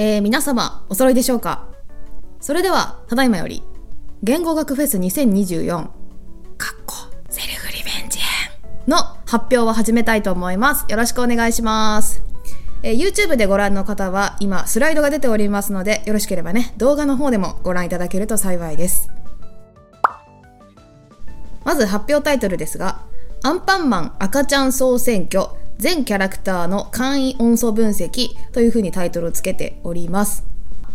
えー、皆様お揃いでしょうか？それではただいまより言語学フェス2024かっこセルフリベンジ編の発表を始めたいと思います。よろしくお願いします。えー、YouTube でご覧の方は今スライドが出ておりますのでよろしければね動画の方でもご覧いただけると幸いです。まず発表タイトルですがアンパンマン赤ちゃん総選挙全キャラクターの簡易音素分析というふうにタイトルをつけております。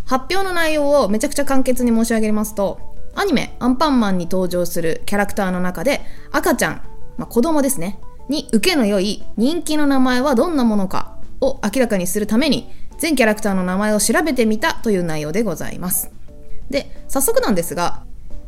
発表の内容をめちゃくちゃ簡潔に申し上げますと、アニメアンパンマンに登場するキャラクターの中で赤ちゃん、まあ、子供ですね、に受けの良い人気の名前はどんなものかを明らかにするために全キャラクターの名前を調べてみたという内容でございます。で、早速なんですが、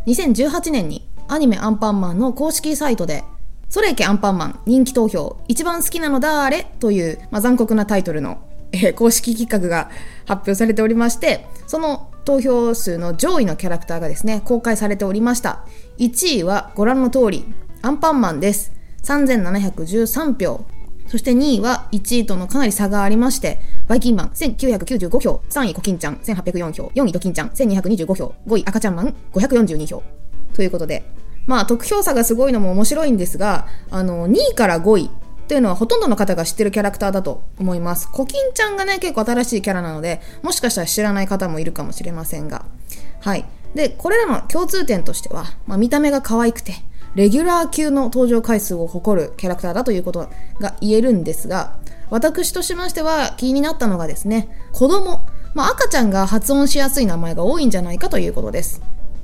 2018年にアニメアンパンマンの公式サイトでそれいけアンパンマン。人気投票。一番好きなのだーれという、まあ、残酷なタイトルの、えー、公式企画が発表されておりましてその投票数の上位のキャラクターがですね公開されておりました。1位はご覧の通りアンパンマンです。3713票。そして2位は1位とのかなり差がありまして、バイキンマン1995票、3位コキンちゃん1804票、4位ドキンちゃん1225票、5位赤ちゃんマン542票。ということで、まあ、得票差がすごいのも面白いんですが、あの、2位から5位というのはほとんどの方が知ってるキャラクターだと思います。コキンちゃんがね、結構新しいキャラなので、もしかしたら知らない方もいるかもしれませんが。はい。で、これらの共通点としては、まあ、見た目が可愛くて、レギュラー級の登場回数を誇るキャラクターだということが言えるんですが、私としましては気になったのがですね、子供、まあ、赤ちゃんが発音しやすい名前が多いんじゃないかということです。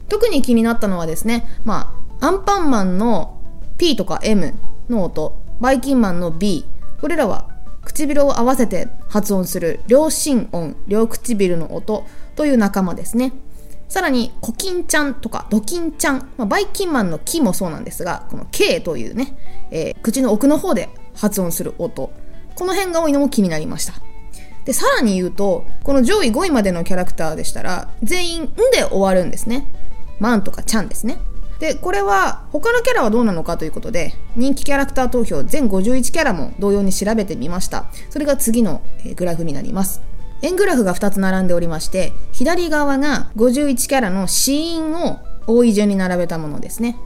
特に気になったのはですね、まあ、アンパンマンの P とか M の音、バイキンマンの B、これらは唇を合わせて発音する両心音、両唇の音という仲間ですね。さらに、コキンちゃんとかドキンちゃん、まあ、バイキンマンのキもそうなんですが、この K というね、えー、口の奥の方で発音する音、この辺が多いのも気になりました。で、さらに言うと、この上位5位までのキャラクターでしたら、全員んで終わるんですね。マンとかちゃんですね。でこれは他のキャラはどうなのかということで人気キャラクター投票全51キャラも同様に調べてみました。それが次のグラフになります。円グラフが2つ並んでおりまして左側が51キャラの死因を多い順に並べたものですね、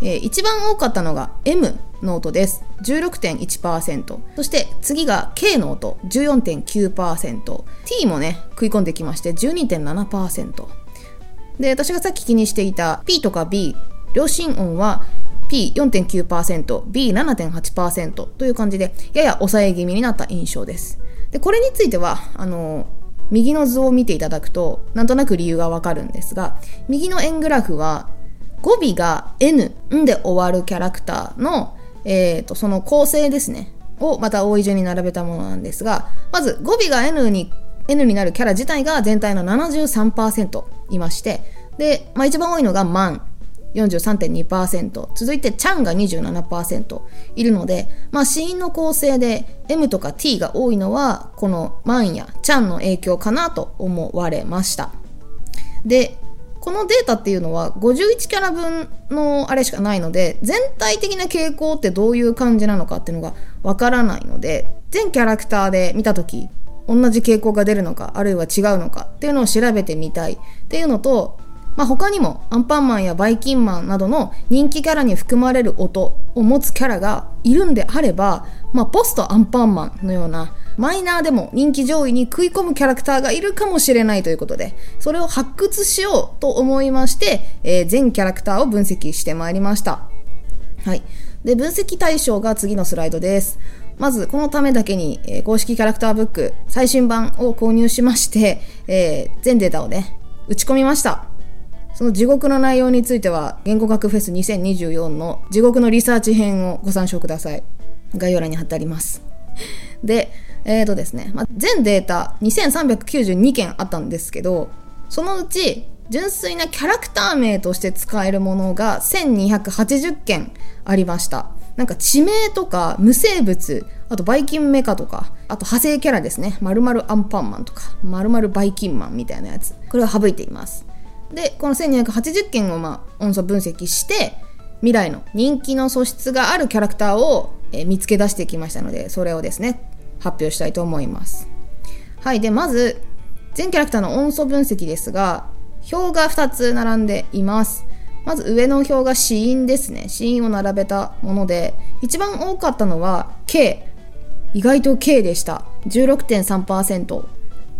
えー、一番多かったのが M の音です。16.1%そして次が K の音14.9% T もね食い込んできまして12.7%で、私がさっき気にしていた P とか B、両心音は P4.9%、B7.8% という感じで、やや抑え気味になった印象です。で、これについては、あの、右の図を見ていただくと、なんとなく理由がわかるんですが、右の円グラフは、語尾が N、んで終わるキャラクターの、えーと、その構成ですね、をまた多い順に並べたものなんですが、まず語尾が N に N になるキャラ自体が全体の73%いまして、で、まあ、一番多いのがマン。43.2%続いてチャンが27%いるので、まあ、死因の構成で M とか T が多いのはこのマンやチャンの影響かなと思われましたでこのデータっていうのは51キャラ分のあれしかないので全体的な傾向ってどういう感じなのかっていうのがわからないので全キャラクターで見た時同じ傾向が出るのかあるいは違うのかっていうのを調べてみたいっていうのと、まあ、他にもアンパンマンやバイキンマンなどの人気キャラに含まれる音を持つキャラがいるんであれば、まあ、ポストアンパンマンのようなマイナーでも人気上位に食い込むキャラクターがいるかもしれないということで、それを発掘しようと思いまして、えー、全キャラクターを分析してまいりました。はい。で、分析対象が次のスライドです。まずこのためだけに、えー、公式キャラクターブック最新版を購入しまして、えー、全データをね、打ち込みました。その地獄の内容については、言語学フェス2024の地獄のリサーチ編をご参照ください。概要欄に貼ってあります。で、えーとですね、まあ、全データ2392件あったんですけど、そのうち純粋なキャラクター名として使えるものが1280件ありました。なんか地名とか無生物、あとバイキンメカとか、あと派生キャラですね。まるアンパンマンとか、まるバイキンマンみたいなやつ。これを省いています。で、この1280件をまあ音素分析して、未来の人気の素質があるキャラクターを、見つけ出してきましたので、それをですね、発表したいと思います。はい。で、まず、全キャラクターの音素分析ですが、表が2つ並んでいます。まず上の表が死因ですね。死因を並べたもので、一番多かったのは K。意外と K でした。16.3%。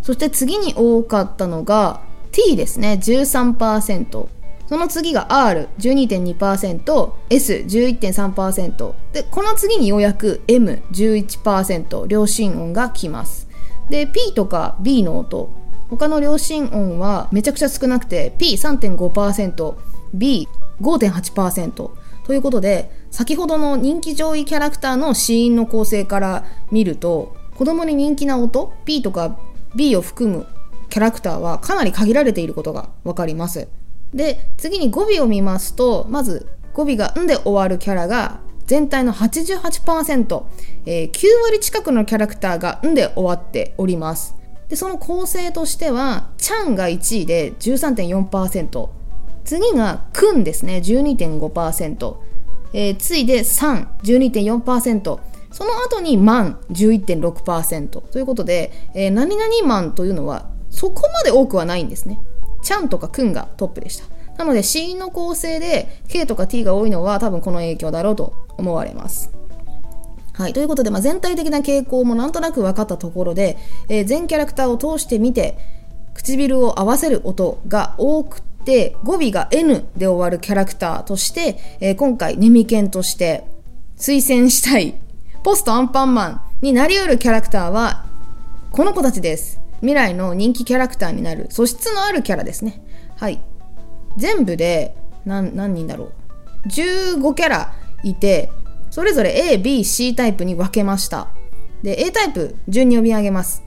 そして次に多かったのが T ですね。13%。その次が R12.2%、S11.3%。で、この次にようやく M11%、両心音が来ます。で、P とか B の音、他の両心音はめちゃくちゃ少なくて P3.5%、B5.8% ということで先ほどの人気上位キャラクターの死因の構成から見ると子供に人気な音 P とか B を含むキャラクターはかなり限られていることが分かります。で次に語尾を見ますとまず語尾が「ん」で終わるキャラが全体の88%、えー、9割近くのキャラクターが「ん」で終わっております。でその構成としては「ちゃん」が1位で13.4%次が「くん」ですね。12.5%、えー、次いで「さん」12.4%その後に「まん」11.6%ということで、えー、何々マンというのはそこまで多くはないんですね。ちゃんとかくんがトップでした。なので C の構成で K とか T が多いのは多分この影響だろうと思われます。はい。ということで、まあ、全体的な傾向もなんとなく分かったところで、えー、全キャラクターを通してみて、唇を合わせる音が多くて、語尾が N で終わるキャラクターとして、えー、今回、ネミケンとして推薦したい、ポストアンパンマンになり得るキャラクターは、この子たちです。未来の人気キャラクターになる素質のあるキャラですね。はい。全部で何何人だろう。15キャラいて、それぞれ A、B、C タイプに分けました。で、A タイプ順に読み上げます。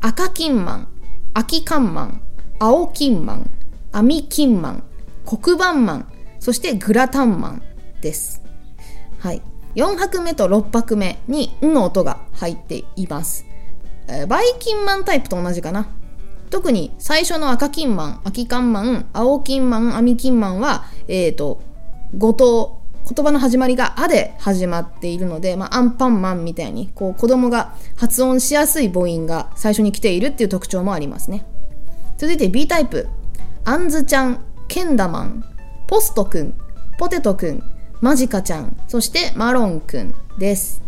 赤金マン、秋金マン、青金マン、網金マン、黒板マン、そしてグラタンマンです。はい。4拍目と6拍目に「ん」の音が入っています。えー、バイキンマンタイプと同じかな。特に最初の赤金マン、秋金マン、青金マン、網金マンは、えっ、ー、と、語頭、言葉の始まりが「あ」で始まっているので、まあ、アンパンマンみたいにこう子供が発音しやすい母音が最初に来ているっていう特徴もありますね続いて B タイプあんずちゃんけんだマンポストくんポテトくんマジカちゃんそしてマロンくんです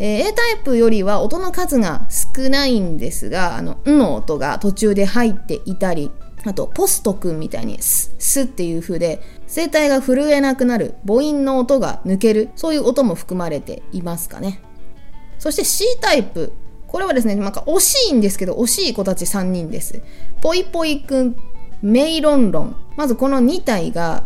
えー、A タイプよりは音の数が少ないんですが、あの、んの音が途中で入っていたり、あと、ポストくんみたいにス、スっていう風で、声帯が震えなくなる、母音の音が抜ける、そういう音も含まれていますかね。そして C タイプ。これはですね、なんか惜しいんですけど、惜しい子たち3人です。ぽいぽいくん、メイロンロン。まずこの2体が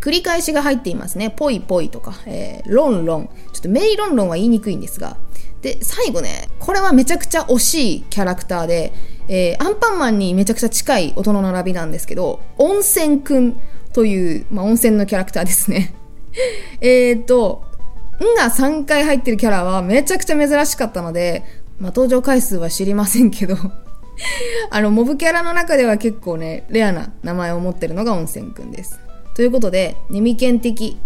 繰り返しが入っていますね。ぽいぽいとか、えー、ロンロン。ちょっとメイロンロンは言いにくいんですが。で、最後ね、これはめちゃくちゃ惜しいキャラクターで、えー、アンパンマンにめちゃくちゃ近い音の並びなんですけど、温泉くんという、まあ、温泉のキャラクターですね。えっと、んが3回入ってるキャラはめちゃくちゃ珍しかったので、まあ、登場回数は知りませんけど あの、モブキャラの中では結構ね、レアな名前を持ってるのが温泉くんです。ということで、ネミケン的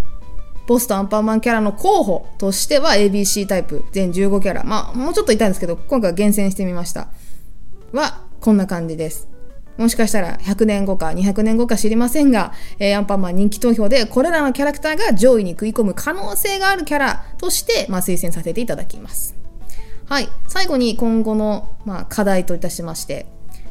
ポストアンパンマンキャラの候補としては ABC タイプ全15キャラ。まあ、もうちょっといたんですけど、今回は厳選してみました。は、こんな感じです。もしかしたら100年後か200年後か知りませんが、えー、アンパンマン人気投票でこれらのキャラクターが上位に食い込む可能性があるキャラとして、まあ、推薦させていただきます。はい。最後に今後の、まあ、課題といたしまして、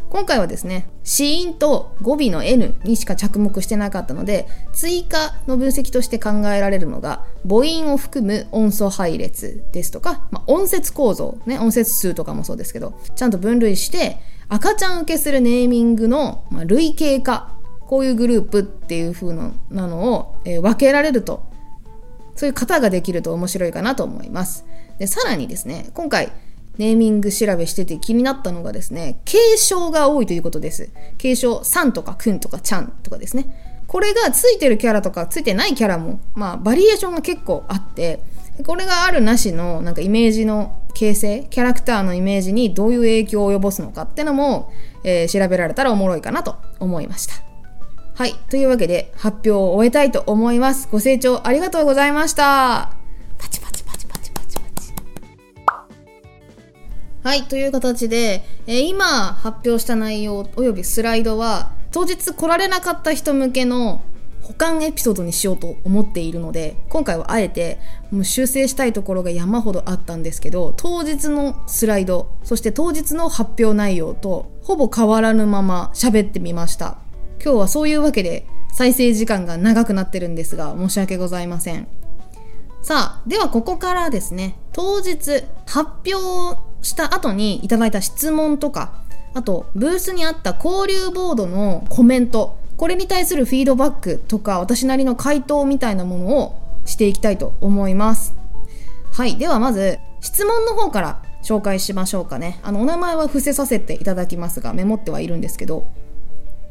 今回はですね、死因と語尾の N にしか着目してなかったので、追加の分析として考えられるのが、母音を含む音素配列ですとか、まあ、音節構造、ね、音節数とかもそうですけど、ちゃんと分類して、赤ちゃん受けするネーミングの、まあ、類型化、こういうグループっていう風なのを、えー、分けられると、そういう型ができると面白いかなと思います。で、さらにですね、今回、ネーミング調べしてて気になったのがですね、継承が多いということです。継承、さんとかくんとかちゃんとかですね。これがついてるキャラとかついてないキャラも、まあ、バリエーションが結構あって、これがあるなしの、なんかイメージの形成、キャラクターのイメージにどういう影響を及ぼすのかってのも、えー、調べられたらおもろいかなと思いました。はい。というわけで、発表を終えたいと思います。ご清聴ありがとうございました。パチパチはい、という形で、えー今発表した内容およびスライドは、当日来られなかった人向けの保管エピソードにしようと思っているので、今回はあえてもう修正したいところが山ほどあったんですけど、当日のスライド、そして当日の発表内容とほぼ変わらぬまま喋ってみました。今日はそういうわけで再生時間が長くなってるんですが、申し訳ございません。さあ、ではここからですね、当日発表した後にいただいた質問とか、あとブースにあった交流ボードのコメント、これに対するフィードバックとか私なりの回答みたいなものをしていきたいと思います。はい、ではまず質問の方から紹介しましょうかね。あの、お名前は伏せさせていただきますが、メモってはいるんですけど、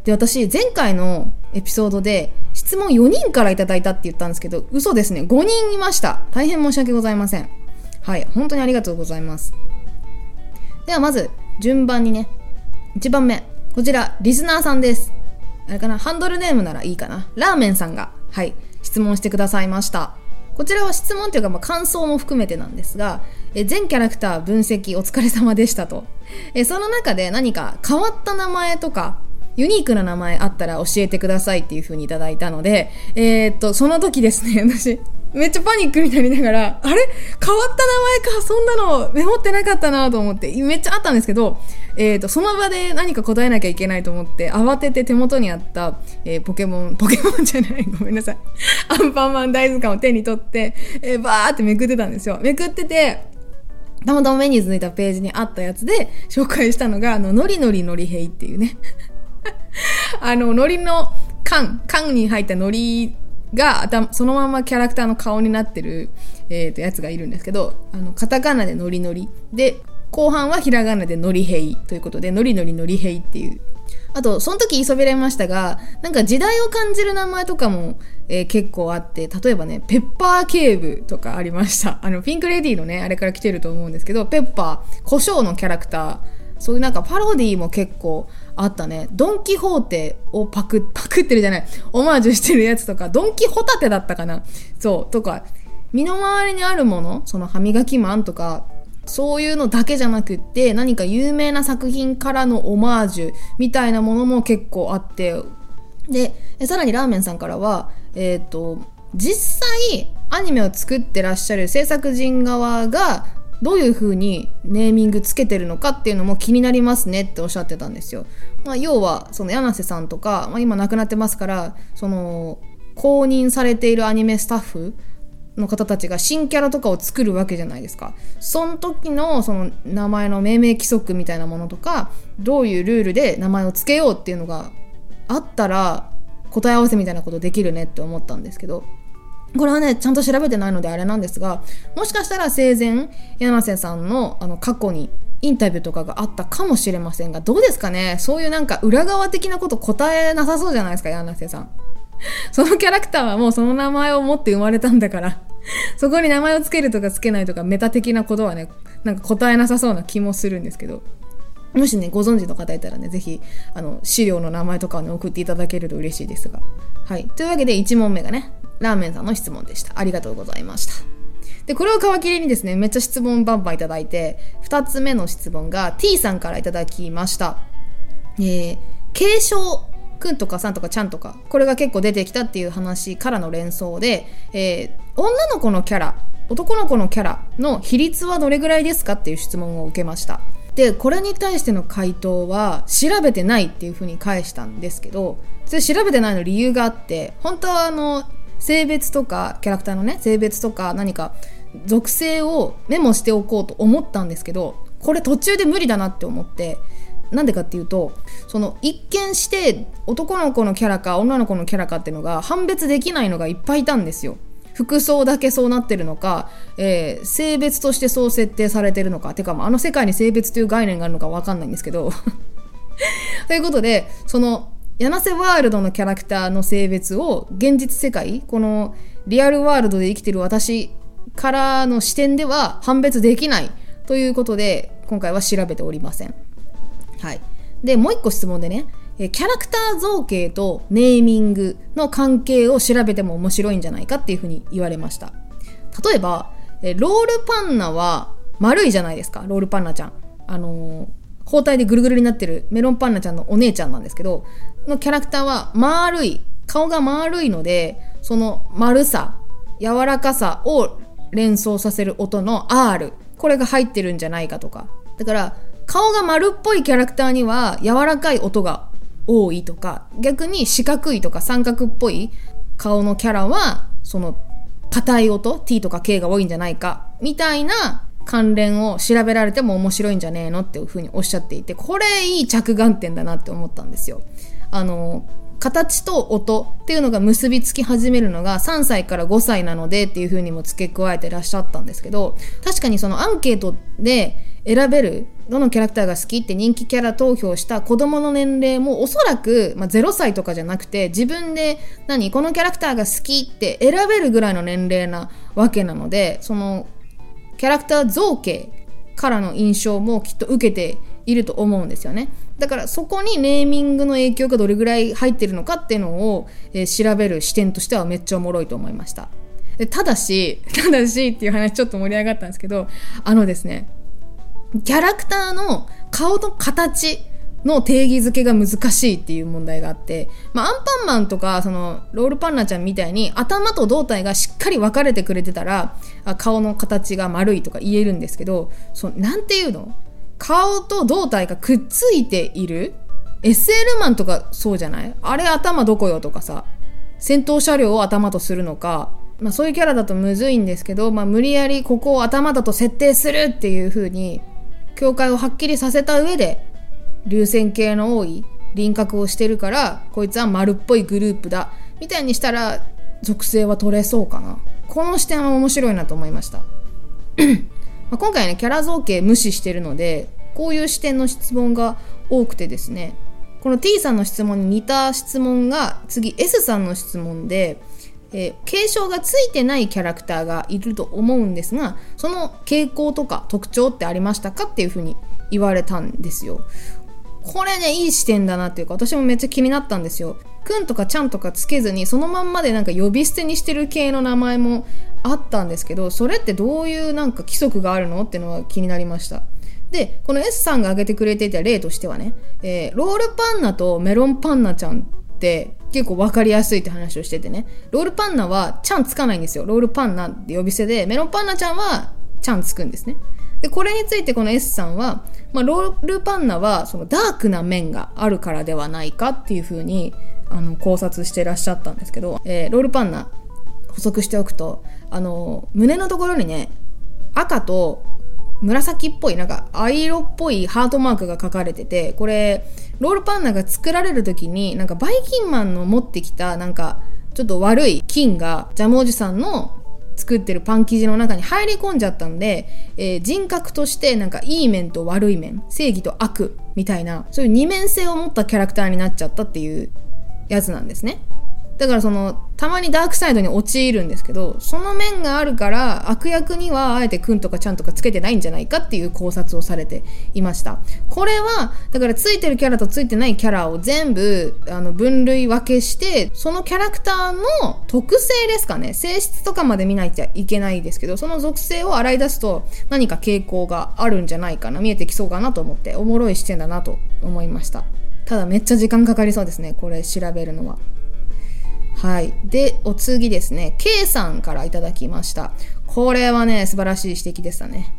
で、私、前回のエピソードで、質問4人からいただいたって言ったんですけど、嘘ですね。5人いました。大変申し訳ございません。はい。本当にありがとうございます。では、まず、順番にね、1番目。こちら、リスナーさんです。あれかなハンドルネームならいいかなラーメンさんが、はい、質問してくださいました。こちらは質問というか、まあ、感想も含めてなんですが、え全キャラクター分析お疲れ様でしたと。えその中で何か変わった名前とか、ユニークな名前あったら教えてくださいっていう風にいただいたので、えー、っと、その時ですね、私、めっちゃパニックになりながら、あれ？変わった名前か、そんなのメモってなかったなと思って、めっちゃあったんですけど、えー、っと、その場で何か答えなきゃいけないと思って、慌てて手元にあった、えーポケモン、ポケモンじゃない、ごめんなさい。アンパンマン大図鑑を手に取って、えーバーってめくってたんですよ。めくってて、たまたま目についたページにあったやつで紹介したのが、あの、ノリノリノリヘイっていうね。あの、ノリの缶、缶に入ったノリが、そのままキャラクターの顔になってる、えー、とやつがいるんですけど、あの、カタカナでノリノリ。で、後半はひらがなでノリヘイということで、ノリノリノリヘイっていう。あと、その時言いそびれましたが、なんか時代を感じる名前とかも、えー結構あって、例えばね、ペッパー警部とかありました。あの、ピンクレディーのね、あれから来てると思うんですけど、ペッパー、胡椒のキャラクター、そういうなんかパロディーも結構あったね。ドンキホーテをパク、パクってるじゃない。オマージュしてるやつとか、ドンキホタテだったかなそう、とか、身の回りにあるもの、その歯磨きマンとか、そういうのだけじゃなくって、何か有名な作品からのオマージュみたいなものも結構あって、で、さらにラーメンさんからは、えっ、と、実際アニメを作ってらっしゃる制作人側がどういう風にネーミングつけてるのかっていうのも気になりますねっておっしゃってたんですよ。まあ、要は、その柳瀬さんとか、まあ、今亡くなってますから、その、公認されているアニメスタッフの方たちが新キャラとかを作るわけじゃないですか。その時のその名前の命名規則みたいなものとか、どういうルールで名前を付けようっていうのがあったら答え合わせみたいなことできるねって思ったんですけど、これはね、ちゃんと調べてないのであれなんですが、もしかしたら生前、柳瀬さんのあの過去にインタビューとかがあったかもしれませんが、どうですかね？そういうなんか裏側的なこと答えなさそうじゃないですか、柳瀬さん。そのキャラクターはもうその名前を持って生まれたんだから、そこに名前をつけるとかつけないとかメタ的なことはね、なんか答えなさそうな気もするんですけど、もしね、ご存知の方いたらね、ぜひ、あの、資料の名前とかをね、送っていただけると嬉しいですが。はい。というわけで、1問目がね、ラーメンさんの質問でした。ありがとうございました。で、これを皮切りにですね、めっちゃ質問バンバンいただいて、2つ目の質問が T さんからいただきました。えー、継承くんとかさんとかちゃんとか、これが結構出てきたっていう話からの連想で、えー、女の子のキャラ、男の子のキャラの比率はどれぐらいですかっていう質問を受けました。で、これに対しての回答は、調べてないっていうふうに返したんですけど、それ調べてないの理由があって、本当はあの、性別とか、キャラクターのね、性別とか何か、属性をメモしておこうと思ったんですけど、これ途中で無理だなって思って、なんでかっていうと、その一見して男の子のキャラか女の子のキャラかっていうのが判別できないのがいっぱいいたんですよ。服装だけそうなってるのか、えー性別としてそう設定されてるのか、てか、まあの世界に性別という概念があるのかわかんないんですけど。ということで、その、柳瀬ワールドのキャラクターの性別を現実世界、このリアルワールドで生きてる私からの視点では判別できないということで、今回は調べておりません。はい。で、もう一個質問でね、キャラクター造形とネーミングの関係を調べても面白いんじゃないかっていうふうに言われました。例えば、ロールパンナは丸いじゃないですか、ロールパンナちゃん。あの、包帯でぐるぐるになってるメロンパンナちゃんのお姉ちゃんなんですけど、のキャラクターは丸い、顔が丸いので、その丸さ、柔らかさを連想させる音の R、これが入ってるんじゃないかとか。だから、顔が丸っぽいキャラクターには柔らかい音が多いとか、逆に四角いとか三角っぽい顔のキャラは、その硬い音 T とか K が多いんじゃないかみたいな関連を調べられても面白いんじゃねえのっていうふうにおっしゃっていてこれいい着眼点だなって思ったんですよ。あの形と音っていうのが結びつき始めるのが3歳から5歳なのでっていうふうにも付け加えてらっしゃったんですけど確かにそのアンケートで選べるどのキャラクターが好きって人気キャラ投票した子供の年齢もおそらく、まあ、0歳とかじゃなくて自分で何このキャラクターが好きって選べるぐらいの年齢なわけなのでそのキャラクター造形からの印象もきっと受けていると思うんですよね。だからそこにネーミングの影響がどれぐらい入ってるのかっていうのを、えー、調べる視点としてはめっちゃおもろいと思いました。ただし、ただしっていう話ちょっと盛り上がったんですけど、あのですね、キャラクターの顔の形の定義づけが難しいっていう問題があって、まあ、アンパンマンとか、その、ロールパンナちゃんみたいに頭と胴体がしっかり分かれてくれてたら、顔の形が丸いとか言えるんですけど、そなんていうの？顔と胴体がくっついている ?SL マンとかそうじゃない？あれ頭どこよとかさ、戦闘車両を頭とするのか、まあそういうキャラだとむずいんですけど、まあ無理やりここを頭だと設定するっていう風に境界をはっきりさせた上で流線形の多い輪郭をしてるからこいつは丸っぽいグループだ。みたいにしたら属性は取れそうかな。この視点は面白いなと思いました。ま今回ねキャラ造形無視してるのでこういう視点の質問が多くてですね。この T さんの質問に似た質問が次 S さんの質問でえー、継承がついてないキャラクターがいると思うんですがその傾向とか特徴ってありましたかっていうふうに言われたんですよ。これねいい視点だなっていうか私もめっちゃ気になったんですよ。くんとかちゃんとかつけずにそのまんまでなんか呼び捨てにしてる系の名前もあったんですけどそれってどういうなんか規則があるのっていうのは気になりました。でこの S さんが挙げてくれていた例としてはね、えー、ロールパンナとメロンパンナちゃんって結構分かりやすいって話をしててね。ロールパンナはちゃんつかないんですよ。ロールパンナって呼び捨てで、メロンパンナちゃんはちゃんつくんですね。で、これについてこの S さんは、まあ、ロールパンナはそのダークな面があるからではないかっていうふうにあの考察してらっしゃったんですけど、えー、ロールパンナ補足しておくと、あの、胸のところにね、赤と紫っぽい、なんか藍色っぽいハートマークが書かれてて、これ、ロールパンナが作られる時に、なんかバイキンマンの持ってきた、なんか、ちょっと悪い菌が、ジャムおじさんの作ってるパン生地の中に入り込んじゃったんで、えー、人格としてなんかいい面と悪い面、正義と悪みたいな、そういう二面性を持ったキャラクターになっちゃったっていうやつなんですね。だからその、たまにダークサイドに陥るんですけど、その面があるから悪役にはあえてくんとかちゃんとかつけてないんじゃないかっていう考察をされていました。これは、だからついてるキャラとついてないキャラを全部、あの、分類分けして、そのキャラクターの特性ですかね、性質とかまで見ないといけないですけど、その属性を洗い出すと何か傾向があるんじゃないかな、見えてきそうかなと思って、おもろい視点だなと思いました。ただめっちゃ時間かかりそうですね、これ調べるのは。はい。で、お次ですね、K さんからいただきました。これはね、素晴らしい指摘でしたね。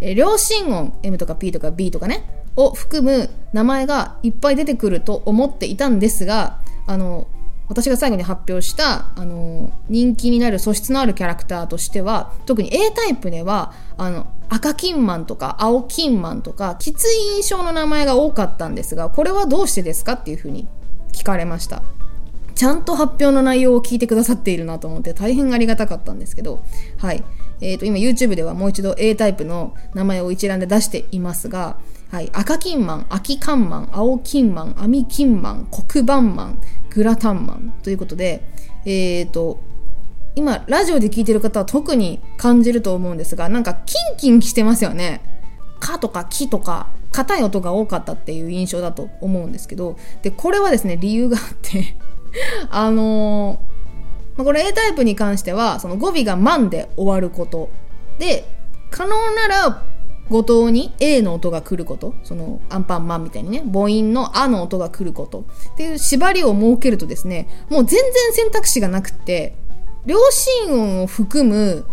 え両親音、M とか P とか B とかね、を含む名前がいっぱい出てくると思っていたんですが、あの、私が最後に発表した、あの、人気になる素質のあるキャラクターとしては、特に A タイプでは、あの、赤金マンとか青金マンとか、きつい印象の名前が多かったんですが、これはどうしてですかっていうふうに聞かれました。ちゃんと発表の内容を聞いてくださっているなと思って大変ありがたかったんですけど、はい。え、ー、と、今 YouTube ではもう一度 A タイプの名前を一覧で出していますが、はい。赤金マン、秋金マン、青金マン、網金マン、黒板マン、グラタンマンということで、え、ー、と、今、ラジオで聞いてる方は特に感じると思うんですが、なんかキンキンしてますよね。かとかきとか、硬い音が多かったっていう印象だと思うんですけど、で、これはですね、理由があって あのー、これ A タイプに関しては、その語尾が万で終わること。で、可能なら、語頭に A の音が来ること、そのアンパンマンみたいにね、母音のあの音が来ることっていう縛りを設けるとですね、もう全然選択肢がなくって、両親音を含む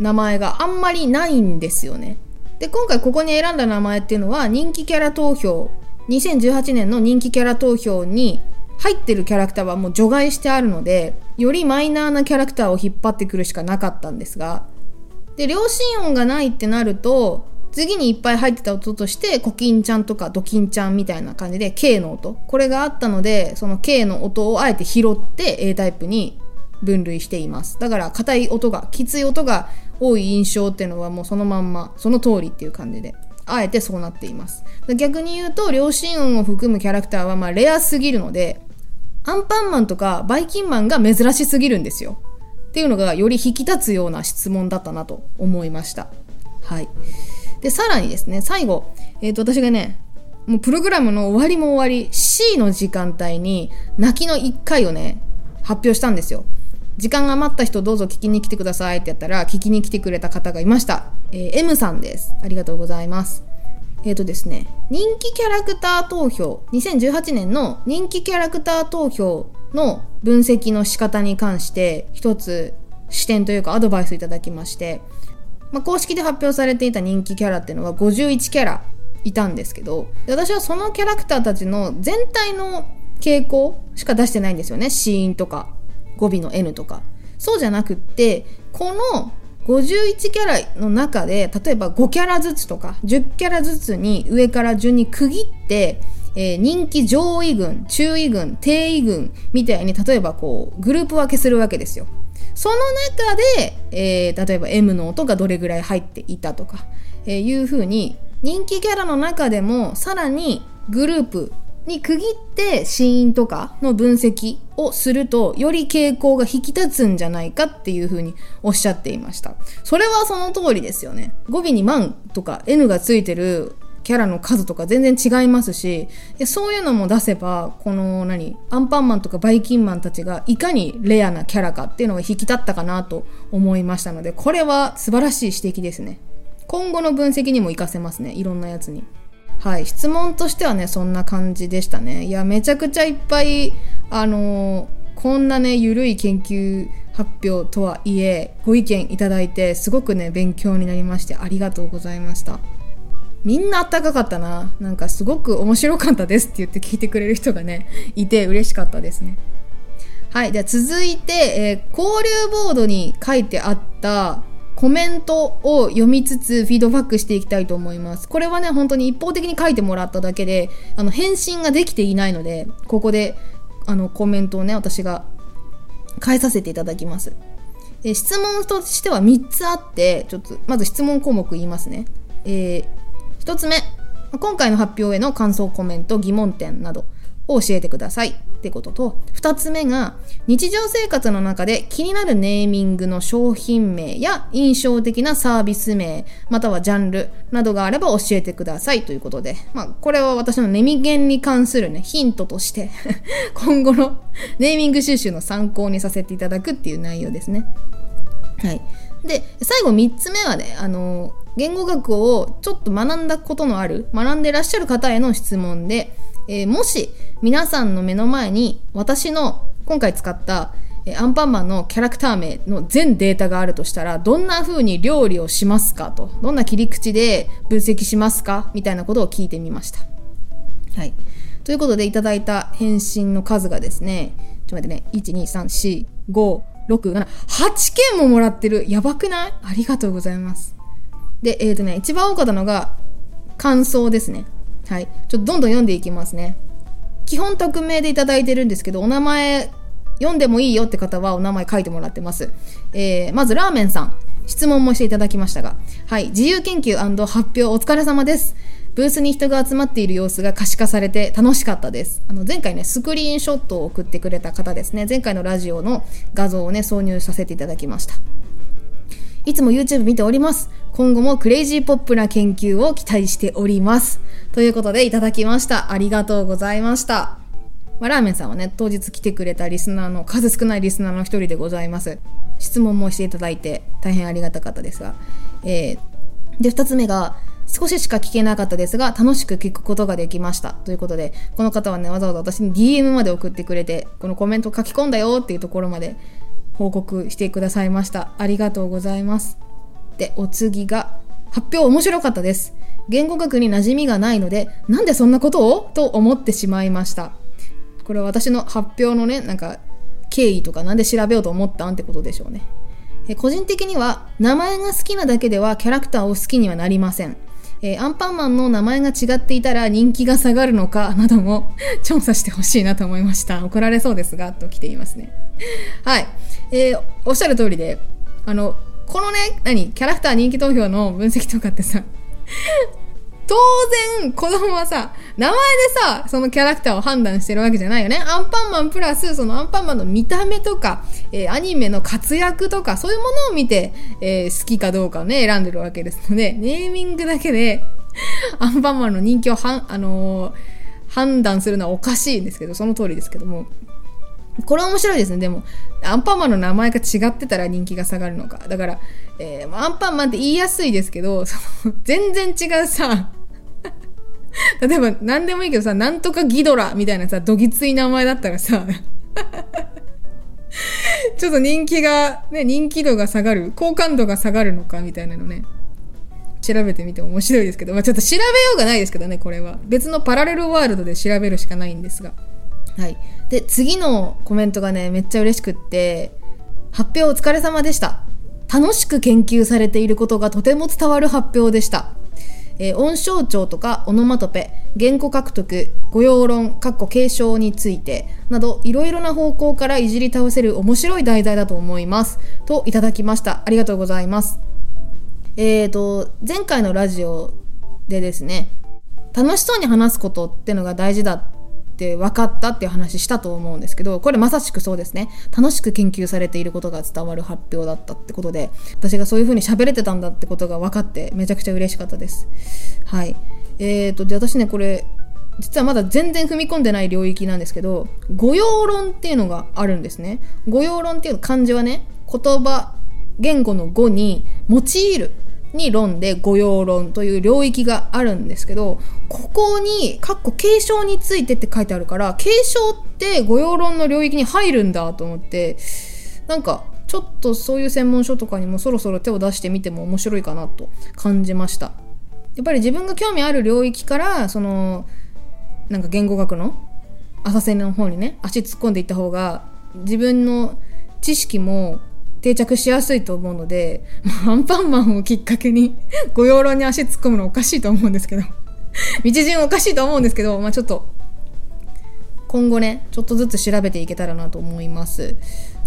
名前があんまりないんですよね。で、今回ここに選んだ名前っていうのは人気キャラ投票、2018年の人気キャラ投票に入ってるキャラクターはもう除外してあるので、よりマイナーなキャラクターを引っ張ってくるしかなかったんですが、で、両親音がないってなると、次にいっぱい入ってた音として、コキンちゃんとかドキンちゃんみたいな感じで K の音。これがあったので、その K の音をあえて拾って A タイプに分類しています。だから硬い音が、きつい音が多い印象っていうのはもうそのまんま、その通りっていう感じで。あえてそうなっています。逆に言うと、両親音を含むキャラクターはまレアすぎるので、アンパンマンとかバイキンマンが珍しすぎるんですよ。っていうのがより引き立つような質問だったなと思いました。はい。で、さらにですね、最後、えっ、ー、と、私がね、もうプログラムの終わりも終わり、C の時間帯に泣きの1回をね、発表したんですよ。時間が余った人どうぞ聞きに来てくださいってやったら、聞きに来てくれた方がいました。えー、M さんです。ありがとうございます。えっ、ー、とですね、人気キャラクター投票、2018年の人気キャラクター投票の分析の仕方に関して一つ視点というかアドバイスいただきまして、まあ、公式で発表されていた人気キャラっていうのは51キャラいたんですけど私はそのキャラクターたちの全体の傾向しか出してないんですよね。死因とか語尾の N とか。そうじゃなくってこの51キャラの中で例えば5キャラずつとか10キャラずつに上から順に区切ってえー、人気上位群、中位群、低位群みたいに例えばこうグループ分けするわけですよ。その中で、えー、例えば M の音がどれぐらい入っていたとか、えー、いう風に人気キャラの中でもさらにグループに区切って死因とかの分析をするとより傾向が引き立つんじゃないかっていう風におっしゃっていました。それはその通りですよね。語尾に万とか N がついてるキャラの数とか全然違いますしそういうのも出せばこの何アンパンマンとかバイキンマンたちがいかにレアなキャラかっていうのが引き立ったかなと思いましたのでこれは素晴らしい指摘ですね今後の分析にも活かせますねいろんなやつにはい質問としてはねそんな感じでしたねいやめちゃくちゃいっぱいあのー、こんなねゆるい研究発表とはいえご意見いただいてすごくね勉強になりましてありがとうございましたみんなあったかかったな。なんかすごく面白かったですって言って聞いてくれる人がね、いて嬉しかったですね。はい。では続いて、えー、交流ボードに書いてあったコメントを読みつつフィードバックしていきたいと思います。これはね、本当に一方的に書いてもらっただけで、あの、返信ができていないので、ここで、あの、コメントをね、私が返させていただきます。え質問としては3つあって、ちょっと、まず質問項目言いますね。えー1つ目、今回の発表への感想コメント、疑問点などを教えてくださいってことと、2つ目が、日常生活の中で気になるネーミングの商品名や印象的なサービス名、またはジャンルなどがあれば教えてくださいということで、まあ、これは私のネミゲンに関するね、ヒントとして 今後のネーミング収集の参考にさせていただくっていう内容ですね。はい。で、最後3つ目はね、あの言語学をちょっと学んだことのある、学んでらっしゃる方への質問で、えー、もし皆さんの目の前に私の今回使ったえアンパンマンのキャラクター名の全データがあるとしたら、どんな風に料理をしますかと、どんな切り口で分析しますかみたいなことを聞いてみました。はい。ということでいただいた返信の数がですね、ちょっと待ってね、1、2、3、4、5、6、7、8件ももらってる。やばくない？ありがとうございます。で、えっ、ー、とね、一番多かったのが感想ですね。はい。ちょっとどんどん読んでいきますね。基本匿名でいただいてるんですけど、お名前読んでもいいよって方はお名前書いてもらってます。えー、まずラーメンさん。質問もしていただきましたが。はい。自由研究発表お疲れ様です。ブースに人が集まっている様子が可視化されて楽しかったです。あの前回ね、スクリーンショットを送ってくれた方ですね。前回のラジオの画像をね、挿入させていただきました。いつも YouTube 見ております。今後もクレイジーポップな研究を期待しております。ということでいただきました。ありがとうございました。まあ、ラーメンさんはね、当日来てくれたリスナーの、数少ないリスナーの一人でございます。質問もしていただいて大変ありがたかったですが。えー、で、二つ目が、少ししか聞けなかったですが、楽しく聞くことができました。ということで、この方はね、わざわざ私に DM まで送ってくれて、このコメント書き込んだよっていうところまで報告してくださいました。ありがとうございます。で、お次が、発表面白かったです。言語学に馴染みがないので、なんでそんなことを？と思ってしまいました。これは私の発表のね、なんか、経緯とかなんで調べようと思ったんってことでしょうね。え個人的には、名前が好きなだけではキャラクターを好きにはなりません。えー、アンパンマンの名前が違っていたら人気が下がるのかなども調査してほしいなと思いました。怒られそうですが、と来ていますね。はい。えー、おっしゃる通りで、あの、このね、何キャラクター人気投票の分析とかってさ、当然、子供はさ、名前でさ、そのキャラクターを判断してるわけじゃないよね。アンパンマンプラス、そのアンパンマンの見た目とか、えー、アニメの活躍とか、そういうものを見て、えー、好きかどうかをね、選んでるわけですので、ネーミングだけで、アンパンマンの人気をはんあのー、判断するのはおかしいんですけど、その通りですけども。これ面白いですね。でも、アンパンマンの名前が違ってたら人気が下がるのか。だから、えー、アンパンマンって言いやすいですけど、その、全然違うさ、例えば何でもいいけどさ、なんとかギドラみたいなさ、どぎつい名前だったらさ、ちょっと人気が、ね、人気度が下がる、好感度が下がるのかみたいなのね、調べてみて面白いですけど、まあちょっと調べようがないですけどね、これは。別のパラレルワールドで調べるしかないんですが。はい。で、次のコメントがね、めっちゃ嬉しくって、発表お疲れ様でした。楽しく研究されていることがとても伝わる発表でした。えー、音象徴とかオノマトペ、言語獲得、語用論、括弧継承について、など、いろいろな方向からいじり倒せる面白い題材だと思います。と、いただきました。ありがとうございます。えーと、前回のラジオでですね、楽しそうに話すことってのが大事だって分かったっていう話したと思うんですけど、これまさしくそうですね。楽しく研究されていることが伝わる発表だったってことで、私がそういう風に喋れてたんだってことが分かってめちゃくちゃ嬉しかったです。はい。えーと、で、私ね、これ、実はまだ全然踏み込んでない領域なんですけど、語用論っていうのがあるんですね。語用論っていう漢字はね、言葉、言語の語に用いるに論で語用論という領域があるんですけど、ここに、かっこ継承についてって書いてあるから、継承って語用論の領域に入るんだと思って、なんか、ちょっとそういう専門書とかにもそろそろ手を出してみても面白いかなと感じました。やっぱり自分が興味ある領域から、その、なんか言語学の浅瀬の方にね、足突っ込んでいった方が、自分の知識も定着しやすいと思うので、ま アンパンマンをきっかけに御用論に足突っ込むのおかしいと思うんですけど 道順おかしいと思うんですけど、まあちょっと、今後ね、ちょっとずつ調べていけたらなと思います。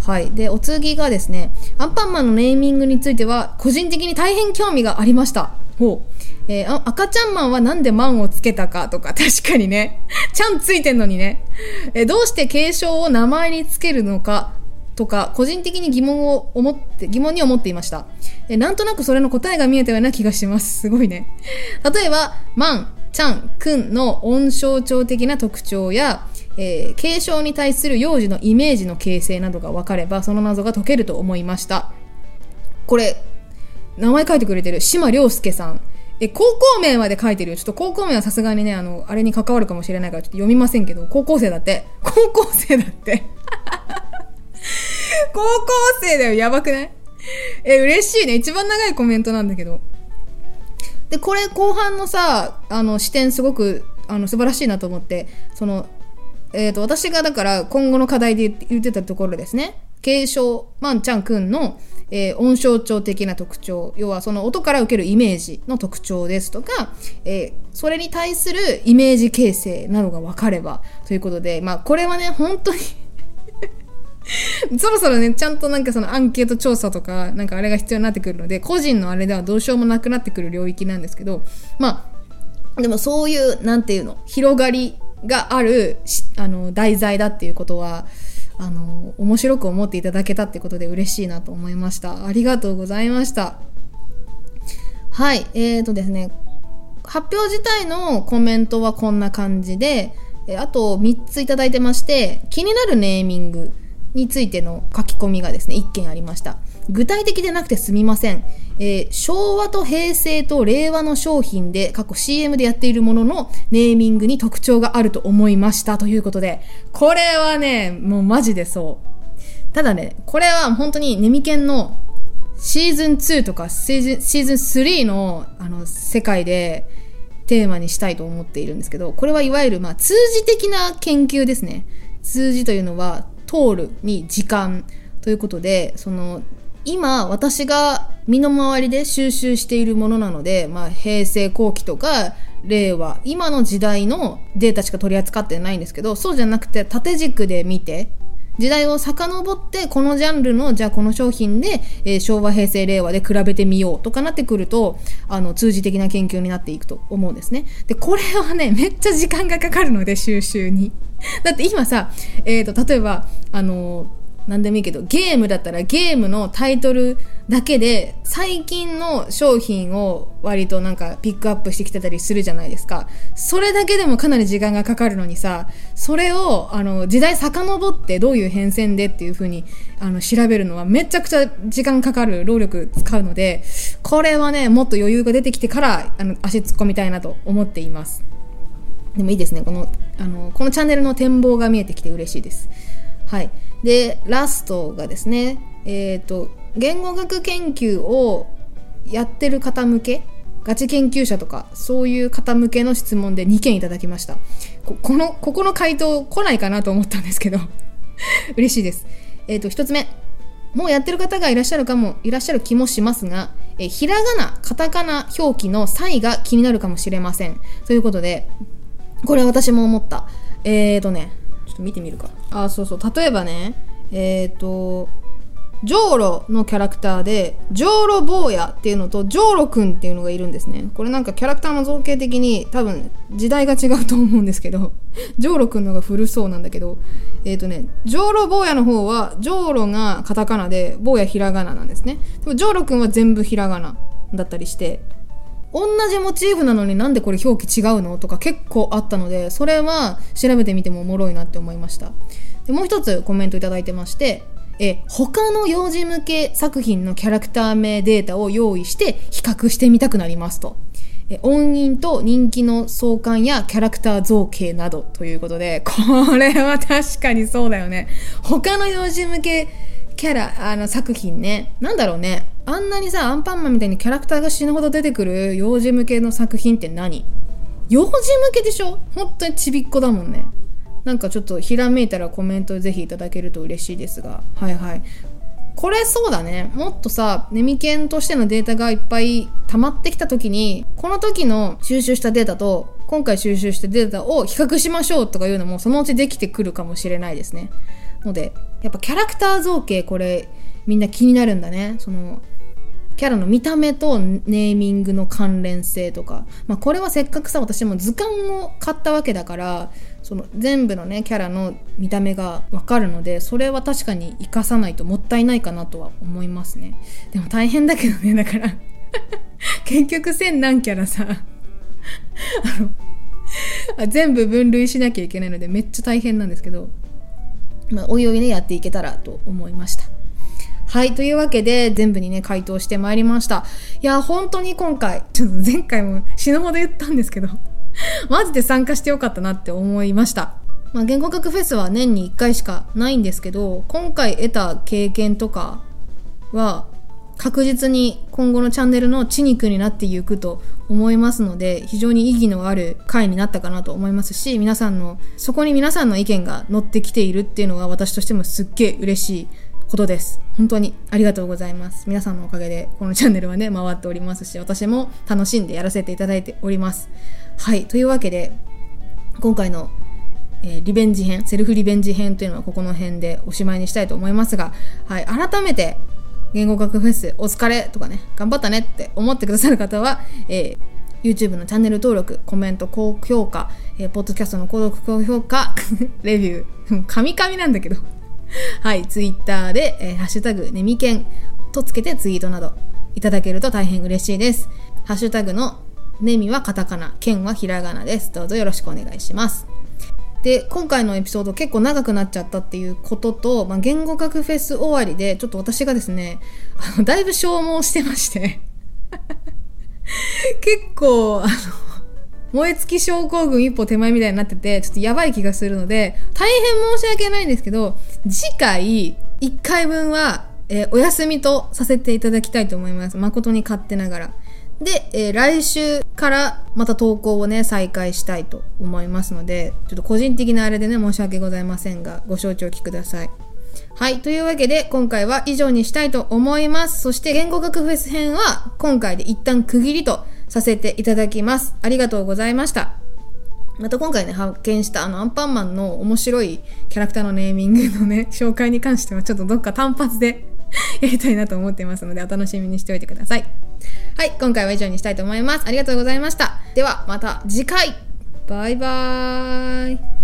はい。で、お次がですね、アンパンマンのネーミングについては、個人的に大変興味がありました。ほう。えー、赤ちゃんマンはなんでマンをつけたかとか、確かにね、ちゃんついてんのにね、えー、どうして継承を名前につけるのか、とか、個人的に疑問を思って、疑問に思っていました。えなんとなくそれの答えが見えたような気がします。すごいね。例えば、マン、ちゃん、くんの音象徴的な特徴や、えー、継承に対する幼児のイメージの形成などが分かれば、その謎が解けると思いました。これ、名前書いてくれてる島良介さん。え、高校名まで書いてるよ。ちょっと高校名はさすがにね、あの、あれに関わるかもしれないからちょっと読みませんけど、高校生だって。高校生だって。高校生だよ。やばくない？え、嬉しいね。一番長いコメントなんだけど。で、これ後半のさ、あの、視点すごく、あの、素晴らしいなと思って、その、えっ、ー、と、私がだから今後の課題で言ってたところですね。継承、まんちゃんくんの、えー、音象徴的な特徴、要はその音から受けるイメージの特徴ですとか、えー、それに対するイメージ形成などが分かればということで、まあこれはね、本当に そろそろね、ちゃんとなんかそのアンケート調査とか、なんかあれが必要になってくるので、個人のあれではどうしようもなくなってくる領域なんですけど、まあ、でもそういう、なんていうの、広がりがある、あの、題材だっていうことは、あの、面白く思っていただけたってことで嬉しいなと思いました。ありがとうございました。はい、えーとですね、発表自体のコメントはこんな感じで、あと3ついただいてまして、気になるネーミング、についての書き込みがですね、1件ありました。具体的でなくてすみません。えー、昭和と平成と令和の商品で過去 CM でやっているもののネーミングに特徴があると思いましたということで、これはね、もうマジでそう。ただね、これは本当にネミケンのシーズン2とかシーズン3のあの世界でテーマにしたいと思っているんですけど、これはいわゆるまあ通じ的な研究ですね。通じというのは通るに時間ということで、その今私が身の回りで収集しているものなので、まあ、平成後期とか令和今の時代のデータしか取り扱ってないんですけどそうじゃなくて縦軸で見て時代を遡ってこのジャンルのじゃあこの商品で、えー、昭和平成令和で比べてみようとかなってくるとあの通じ的な研究になっていくと思うんですね。でこれはねめっちゃ時間がかかるので収集に。だって今さ、えーと、例えばあの何でもいいけど、ゲームだったらゲームのタイトルだけで最近の商品を割となんかピックアップしてきてたりするじゃないですか。それだけでもかなり時間がかかるのにさ、それをあの時代遡ってどういう変遷でっていう風にあの調べるのはめちゃくちゃ時間かかる労力使うので、これはね、もっと余裕が出てきてからあの足突っ込みたいなと思っています。でもいいですね。この、あの、このチャンネルの展望が見えてきて嬉しいです。はい。で、ラストがですね、えっ、ー、と、言語学研究をやってる方向け、ガチ研究者とか、そういう方向けの質問で2件いただきました。ここの、ここの回答来ないかなと思ったんですけど 嬉しいです。えっ、ー、と、1つ目。もうやってる方がいらっしゃるかも、いらっしゃる気もしますが、えひらがな、カタカナ表記の差異が気になるかもしれません。ということで、これ私も思った。えーとね、ちょっと見てみるか。あ、そうそう。例えばね、えっ、ー、と、ジョーロのキャラクターで、ジョーロ坊やっていうのと、ジョーロくんっていうのがいるんですね。これなんかキャラクターの造形的に多分時代が違うと思うんですけど、ジョーロくんのが古そうなんだけど、えっ、ー、とね、ジョーロ坊やの方は、ジョーロがカタカナで、坊やひらがななんですね。でもジョーロくんは全部ひらがなだったりして、同じモチーフなのになんでこれ表記違うのとか結構あったので、それは調べてみてもおもろいなって思いました。でもう一つコメントいいてまして、え他の幼児向け作品のキャラクター名データを用意して比較してみたくなりますと。え音韻と人気の相関やキャラクター造形などということで、これは確かにそうだよね。他の幼児向けキャラ、あの作品ね。なんだろうね。あんなにさ、アンパンマンみたいにキャラクターが死ぬほど出てくる幼児向けの作品って何？幼児向けでしょ？本当にちびっこだもんね。なんかちょっとひらめいたらコメントぜひいただけると嬉しいですが。はいはい。これそうだね。もっとさ、ネミケンとしてのデータがいっぱい溜まってきた時に、この時の収集したデータと、今回収集したデータを比較しましょうとかいうのもそのうちできてくるかもしれないですね。ので、やっぱキャラクター造形これみんな気になるんだね。その、キャラの見た目とネーミングの関連性とか。まあこれはせっかくさ、私も図鑑を買ったわけだから、その全部のね、キャラの見た目がわかるので、それは確かに活かさないともったいないかなとは思いますね。でも大変だけどね、だから 結局千何キャラさあの全部分類しなきゃいけないのでめっちゃ大変なんですけど、まあ、おいおいね、やっていけたらと思いました。はい。というわけで、全部にね、回答してまいりました。いや、本当に今回、ちょっと前回も死ぬほど言ったんですけど マジで参加してよかったなって思いました。まあ、言語学フェスは年に1回しかないんですけど、今回得た経験とかは、確実に今後のチャンネルの血肉になっていくと思いますので、非常に意義のある回になったかなと思いますし、皆さんの、そこに皆さんの意見が乗ってきているっていうのが私としてもすっげえ嬉しいことです。本当にありがとうございます。皆さんのおかげでこのチャンネルはね、回っておりますし、私も楽しんでやらせていただいております。はい、というわけで、今回のえー、リベンジ編、セルフリベンジ編というのはここの辺でおしまいにしたいと思いますが、はい、改めて言語学フェスお疲れとかね、頑張ったねって思ってくださる方は、えー、YouTube のチャンネル登録、コメント、高評価、えー、ポッドキャストの購読、高評価、レビュー、カミカミなんだけど はい、Twitter で、えー、ハッシュタグ、ネミケンとつけてツイートなどいただけると大変嬉しいです。ハッシュタグのネミはカタカナ、ケンはひらがなです。どうぞよろしくお願いします。で今回のエピソード結構長くなっちゃったっていうことと、まあ、言語学フェス終わりでちょっと私がですねあのだいぶ消耗してまして 結構あの燃え尽き症候群一歩手前みたいになっててちょっとやばい気がするので大変申し訳ないんですけど次回1回分は、えー、お休みとさせていただきたいと思います誠に勝手ながらで、えー、来週からまた投稿をね、再開したいと思いますので、ちょっと個人的なあれでね、申し訳ございませんが、ご承知おきください。はい。というわけで、今回は以上にしたいと思います。そして、言語学フェス編は、今回で一旦区切りとさせていただきます。ありがとうございました。また今回ね、発見したあのアンパンマンの面白いキャラクターのネーミングのね、紹介に関してはちょっとどっか単発で やりたいなと思ってますので、お楽しみにしておいてください。はい、今回は以上にしたいと思います。ありがとうございました。では、また次回バイバーイ